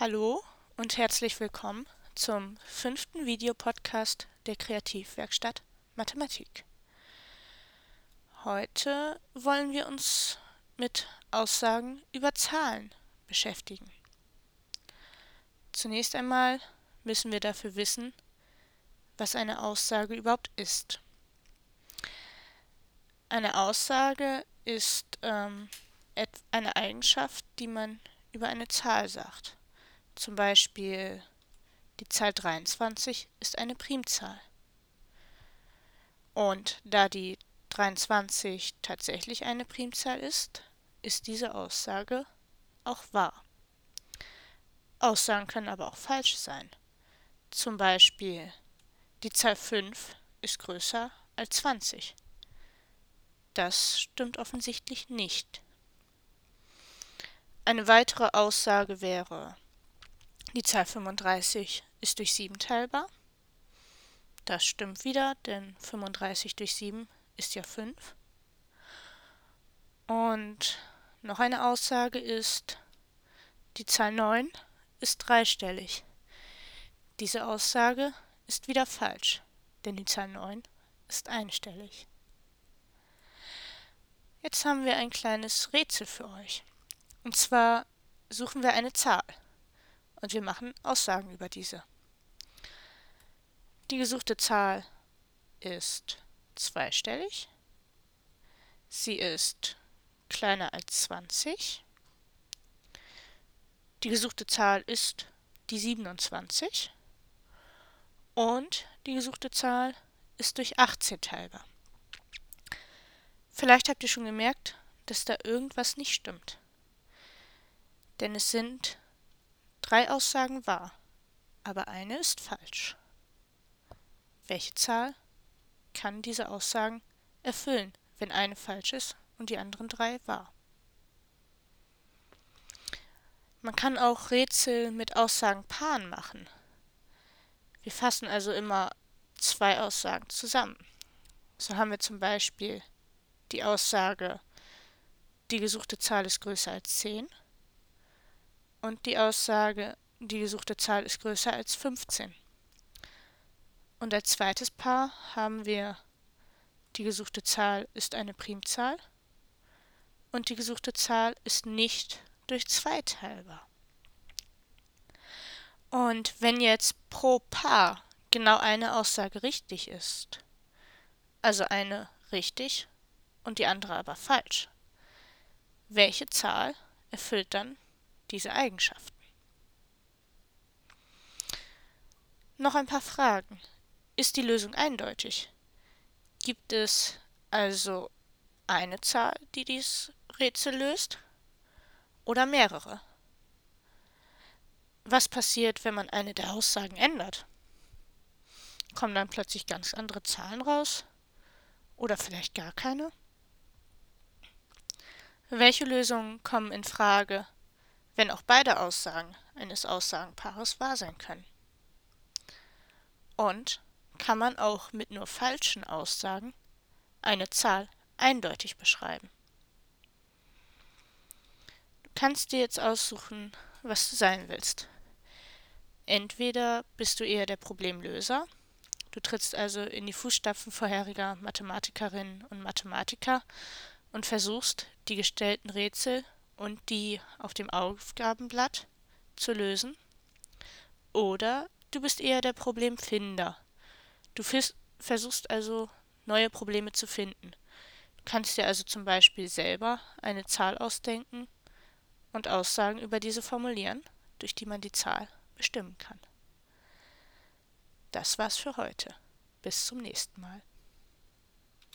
Hallo und herzlich willkommen zum fünften Videopodcast der Kreativwerkstatt Mathematik. Heute wollen wir uns mit Aussagen über Zahlen beschäftigen. Zunächst einmal müssen wir dafür wissen, was eine Aussage überhaupt ist. Eine Aussage ist ähm, eine Eigenschaft, die man über eine Zahl sagt. Zum Beispiel die Zahl 23 ist eine Primzahl. Und da die 23 tatsächlich eine Primzahl ist, ist diese Aussage auch wahr. Aussagen können aber auch falsch sein. Zum Beispiel die Zahl 5 ist größer als 20. Das stimmt offensichtlich nicht. Eine weitere Aussage wäre die Zahl 35 ist durch 7 teilbar. Das stimmt wieder, denn 35 durch 7 ist ja 5. Und noch eine Aussage ist, die Zahl 9 ist dreistellig. Diese Aussage ist wieder falsch, denn die Zahl 9 ist einstellig. Jetzt haben wir ein kleines Rätsel für euch. Und zwar suchen wir eine Zahl und wir machen Aussagen über diese. Die gesuchte Zahl ist zweistellig. Sie ist kleiner als 20. Die gesuchte Zahl ist die 27. Und die gesuchte Zahl ist durch 18 teilbar. Vielleicht habt ihr schon gemerkt, dass da irgendwas nicht stimmt. Denn es sind Drei Aussagen wahr, aber eine ist falsch. Welche Zahl kann diese Aussagen erfüllen, wenn eine falsch ist und die anderen drei wahr? Man kann auch Rätsel mit Aussagenpaaren machen. Wir fassen also immer zwei Aussagen zusammen. So haben wir zum Beispiel die Aussage, die gesuchte Zahl ist größer als 10 und die Aussage, die gesuchte Zahl ist größer als 15. Und als zweites Paar haben wir die gesuchte Zahl ist eine Primzahl und die gesuchte Zahl ist nicht durch 2 teilbar. Und wenn jetzt pro Paar genau eine Aussage richtig ist, also eine richtig und die andere aber falsch, welche Zahl erfüllt dann diese Eigenschaften. Noch ein paar Fragen. Ist die Lösung eindeutig? Gibt es also eine Zahl, die dieses Rätsel löst? Oder mehrere? Was passiert, wenn man eine der Aussagen ändert? Kommen dann plötzlich ganz andere Zahlen raus? Oder vielleicht gar keine? Welche Lösungen kommen in Frage, wenn auch beide Aussagen eines Aussagenpaares wahr sein können. Und kann man auch mit nur falschen Aussagen eine Zahl eindeutig beschreiben. Du kannst dir jetzt aussuchen, was du sein willst. Entweder bist du eher der Problemlöser, du trittst also in die Fußstapfen vorheriger Mathematikerinnen und Mathematiker und versuchst, die gestellten Rätsel und die auf dem Aufgabenblatt zu lösen. Oder du bist eher der Problemfinder. Du versuchst also neue Probleme zu finden. Du kannst dir also zum Beispiel selber eine Zahl ausdenken und Aussagen über diese formulieren, durch die man die Zahl bestimmen kann. Das war's für heute. Bis zum nächsten Mal.